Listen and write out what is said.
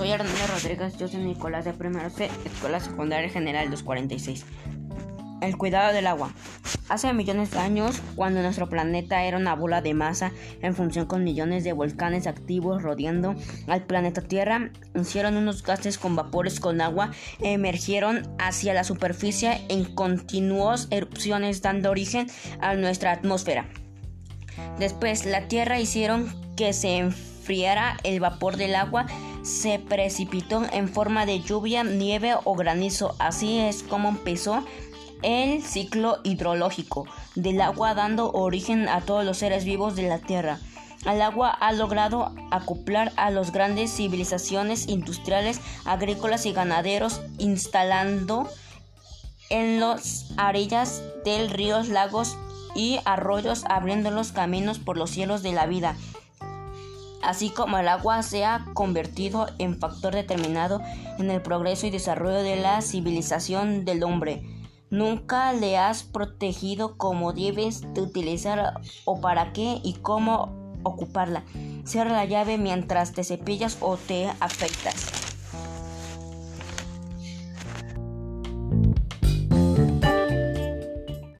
soy Hernando Rodríguez, yo soy Nicolás de Primero C, Escuela Secundaria General 246. El cuidado del agua. Hace millones de años, cuando nuestro planeta era una bola de masa en función con millones de volcanes activos rodeando al planeta Tierra, hicieron unos gases con vapores con agua emergieron hacia la superficie en continuas erupciones dando origen a nuestra atmósfera. Después, la Tierra hicieron que se enfriara el vapor del agua se precipitó en forma de lluvia, nieve o granizo. Así es como empezó el ciclo hidrológico del agua dando origen a todos los seres vivos de la Tierra. El agua ha logrado acoplar a las grandes civilizaciones industriales, agrícolas y ganaderos, instalando en las orillas del ríos, lagos y arroyos, abriendo los caminos por los cielos de la vida así como el agua se ha convertido en factor determinado en el progreso y desarrollo de la civilización del hombre. Nunca le has protegido como debes de utilizar o para qué y cómo ocuparla. Cierra la llave mientras te cepillas o te afeitas.